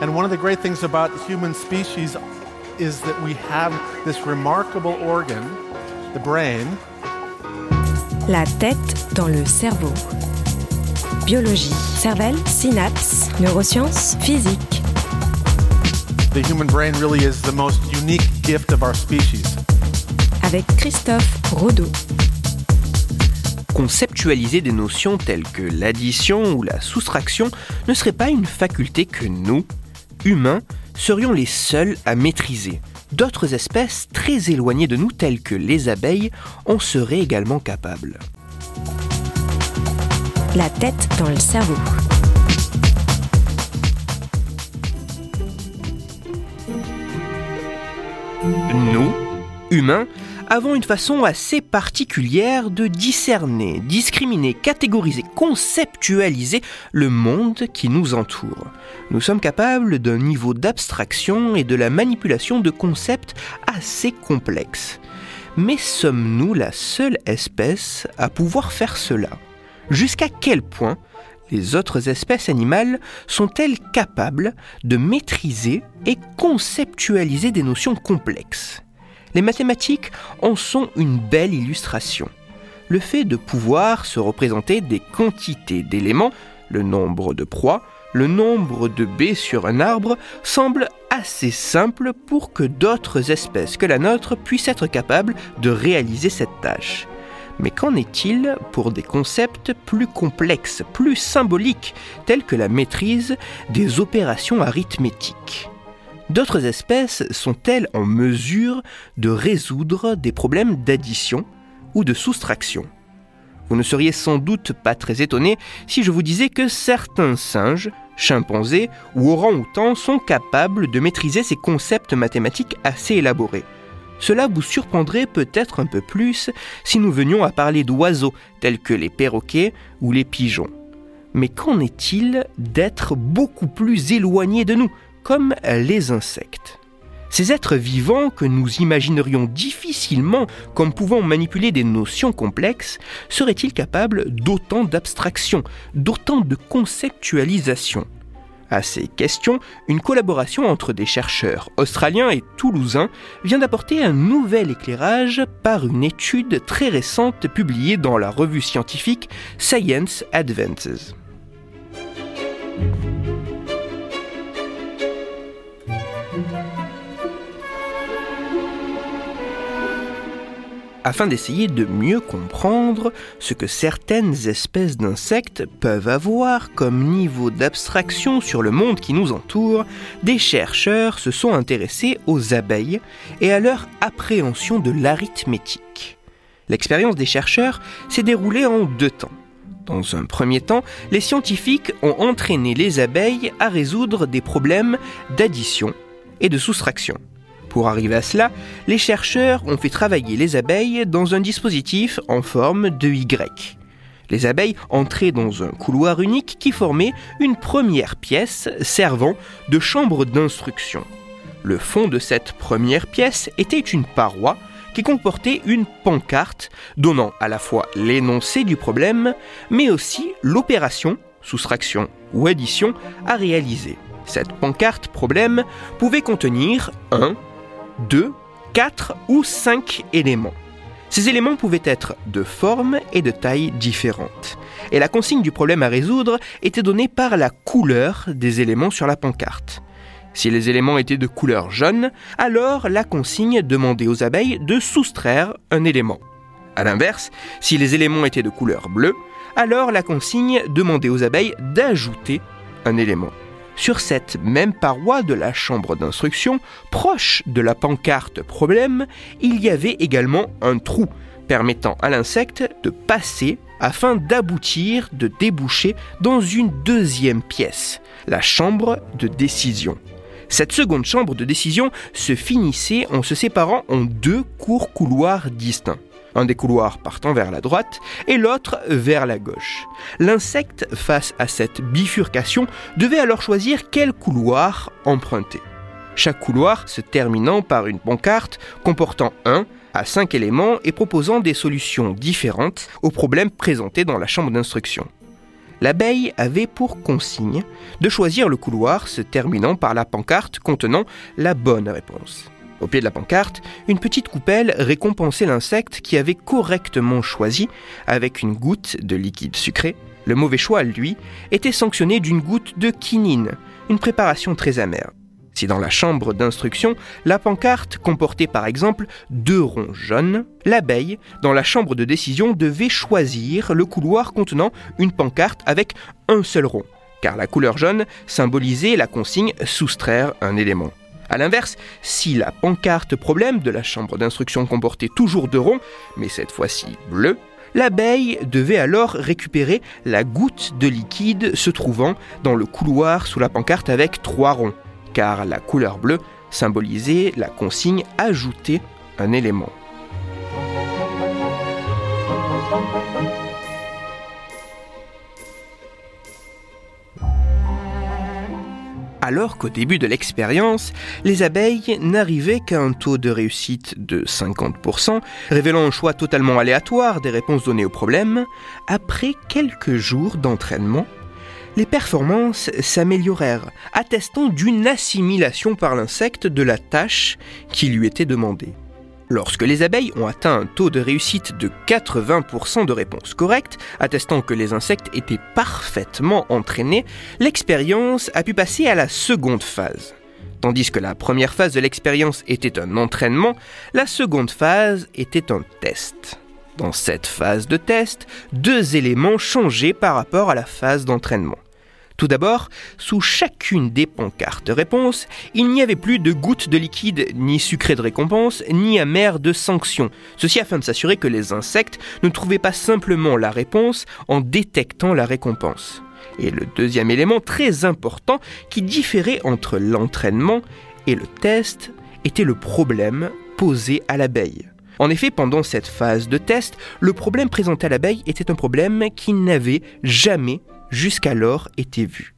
And one of the great things about human species is that we have this remarkable organ, the brain. La tête dans le cerveau. Biologie, cervelle, synapses, neurosciences, physique. The human brain really is the most unique gift of our species. Avec Christophe Rodeau. Conceptualiser des notions telles que l'addition ou la soustraction ne serait pas une faculté que nous, humains, serions les seuls à maîtriser. D'autres espèces très éloignées de nous, telles que les abeilles, en seraient également capables. La tête dans le cerveau. Nous, humains, avons une façon assez particulière de discerner, discriminer, catégoriser, conceptualiser le monde qui nous entoure. Nous sommes capables d'un niveau d'abstraction et de la manipulation de concepts assez complexes. Mais sommes-nous la seule espèce à pouvoir faire cela? Jusqu'à quel point les autres espèces animales sont-elles capables de maîtriser et conceptualiser des notions complexes? Les mathématiques en sont une belle illustration. Le fait de pouvoir se représenter des quantités d'éléments, le nombre de proies, le nombre de baies sur un arbre, semble assez simple pour que d'autres espèces que la nôtre puissent être capables de réaliser cette tâche. Mais qu'en est-il pour des concepts plus complexes, plus symboliques, tels que la maîtrise des opérations arithmétiques? D'autres espèces sont-elles en mesure de résoudre des problèmes d'addition ou de soustraction? Vous ne seriez sans doute pas très étonné si je vous disais que certains singes, chimpanzés ou orang-outans sont capables de maîtriser ces concepts mathématiques assez élaborés. Cela vous surprendrait peut-être un peu plus si nous venions à parler d'oiseaux tels que les perroquets ou les pigeons. Mais qu'en est-il d'êtres beaucoup plus éloignés de nous, comme les insectes Ces êtres vivants que nous imaginerions difficilement comme pouvant manipuler des notions complexes, seraient-ils capables d'autant d'abstraction, d'autant de conceptualisation? À ces questions, une collaboration entre des chercheurs australiens et toulousains vient d'apporter un nouvel éclairage par une étude très récente publiée dans la revue scientifique Science Advances. Afin d'essayer de mieux comprendre ce que certaines espèces d'insectes peuvent avoir comme niveau d'abstraction sur le monde qui nous entoure, des chercheurs se sont intéressés aux abeilles et à leur appréhension de l'arithmétique. L'expérience des chercheurs s'est déroulée en deux temps. Dans un premier temps, les scientifiques ont entraîné les abeilles à résoudre des problèmes d'addition et de soustraction. Pour arriver à cela, les chercheurs ont fait travailler les abeilles dans un dispositif en forme de Y. Les abeilles entraient dans un couloir unique qui formait une première pièce servant de chambre d'instruction. Le fond de cette première pièce était une paroi qui comportait une pancarte donnant à la fois l'énoncé du problème, mais aussi l'opération, soustraction ou addition, à réaliser. Cette pancarte problème pouvait contenir un 2, 4 ou 5 éléments. Ces éléments pouvaient être de forme et de taille différentes. Et la consigne du problème à résoudre était donnée par la couleur des éléments sur la pancarte. Si les éléments étaient de couleur jaune, alors la consigne demandait aux abeilles de soustraire un élément. A l'inverse, si les éléments étaient de couleur bleue, alors la consigne demandait aux abeilles d'ajouter un élément. Sur cette même paroi de la chambre d'instruction, proche de la pancarte problème, il y avait également un trou permettant à l'insecte de passer afin d'aboutir, de déboucher dans une deuxième pièce, la chambre de décision. Cette seconde chambre de décision se finissait en se séparant en deux courts couloirs distincts un des couloirs partant vers la droite et l'autre vers la gauche. L'insecte, face à cette bifurcation, devait alors choisir quel couloir emprunter. Chaque couloir se terminant par une pancarte comportant un à cinq éléments et proposant des solutions différentes aux problèmes présentés dans la chambre d'instruction. L'abeille avait pour consigne de choisir le couloir se terminant par la pancarte contenant la bonne réponse. Au pied de la pancarte, une petite coupelle récompensait l'insecte qui avait correctement choisi avec une goutte de liquide sucré. Le mauvais choix, lui, était sanctionné d'une goutte de quinine, une préparation très amère. Si dans la chambre d'instruction, la pancarte comportait par exemple deux ronds jaunes, l'abeille, dans la chambre de décision, devait choisir le couloir contenant une pancarte avec un seul rond, car la couleur jaune symbolisait la consigne soustraire un élément. A l'inverse, si la pancarte problème de la chambre d'instruction comportait toujours deux ronds, mais cette fois-ci bleu, l'abeille devait alors récupérer la goutte de liquide se trouvant dans le couloir sous la pancarte avec trois ronds car la couleur bleue symbolisait la consigne ajouter un élément. Alors qu'au début de l'expérience, les abeilles n'arrivaient qu'à un taux de réussite de 50%, révélant un choix totalement aléatoire des réponses données au problème, après quelques jours d'entraînement, les performances s'améliorèrent, attestant d'une assimilation par l'insecte de la tâche qui lui était demandée. Lorsque les abeilles ont atteint un taux de réussite de 80% de réponses correctes, attestant que les insectes étaient parfaitement entraînés, l'expérience a pu passer à la seconde phase. Tandis que la première phase de l'expérience était un entraînement, la seconde phase était un test. Dans cette phase de test, deux éléments changeaient par rapport à la phase d'entraînement. Tout d'abord, sous chacune des pancartes réponses, il n'y avait plus de gouttes de liquide ni sucré de récompense, ni amer de sanction. Ceci afin de s'assurer que les insectes ne trouvaient pas simplement la réponse en détectant la récompense. Et le deuxième élément très important qui différait entre l'entraînement et le test était le problème posé à l'abeille. En effet, pendant cette phase de test, le problème présenté à l'abeille était un problème qui n'avait jamais jusqu'alors été vu.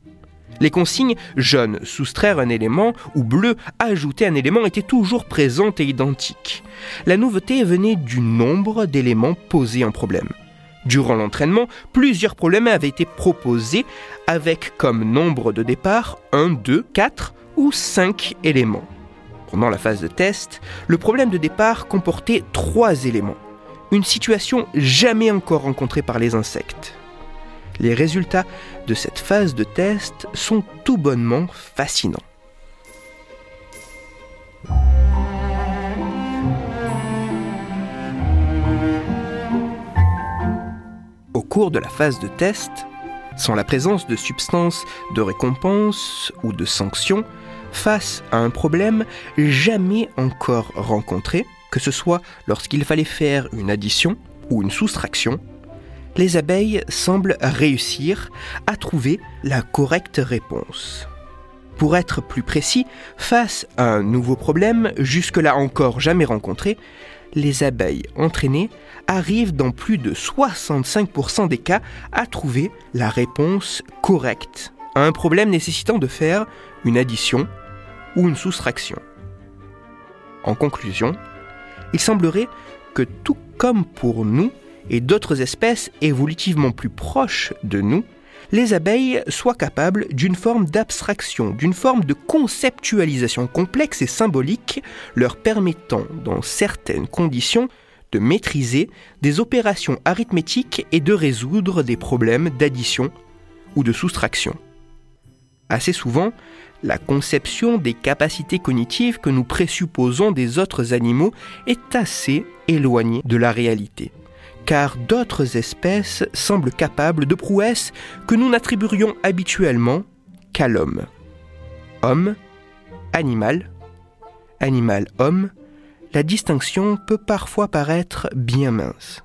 Les consignes jaune soustraire un élément ou bleu ajouter un élément étaient toujours présentes et identiques. La nouveauté venait du nombre d'éléments posés en problème. Durant l'entraînement, plusieurs problèmes avaient été proposés avec comme nombre de départ 1, 2, 4 ou 5 éléments. Pendant la phase de test, le problème de départ comportait trois éléments, une situation jamais encore rencontrée par les insectes. Les résultats de cette phase de test sont tout bonnement fascinants. Au cours de la phase de test, sans la présence de substances de récompense ou de sanctions, face à un problème jamais encore rencontré, que ce soit lorsqu'il fallait faire une addition ou une soustraction, les abeilles semblent réussir à trouver la correcte réponse. Pour être plus précis, face à un nouveau problème jusque-là encore jamais rencontré, les abeilles entraînées arrivent dans plus de 65% des cas à trouver la réponse correcte à un problème nécessitant de faire une addition ou une soustraction. En conclusion, il semblerait que tout comme pour nous, et d'autres espèces évolutivement plus proches de nous, les abeilles soient capables d'une forme d'abstraction, d'une forme de conceptualisation complexe et symbolique, leur permettant, dans certaines conditions, de maîtriser des opérations arithmétiques et de résoudre des problèmes d'addition ou de soustraction. Assez souvent, la conception des capacités cognitives que nous présupposons des autres animaux est assez éloignée de la réalité car d'autres espèces semblent capables de prouesses que nous n'attribuerions habituellement qu'à l'homme. Homme, animal, animal-homme, la distinction peut parfois paraître bien mince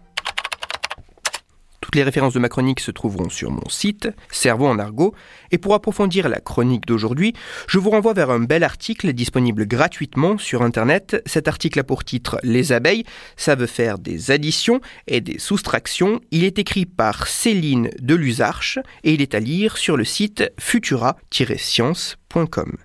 les références de ma chronique se trouveront sur mon site, Cerveau en argot, et pour approfondir la chronique d'aujourd'hui, je vous renvoie vers un bel article disponible gratuitement sur Internet. Cet article a pour titre Les abeilles, ça veut faire des additions et des soustractions. Il est écrit par Céline Deluzarche et il est à lire sur le site futura-science.com.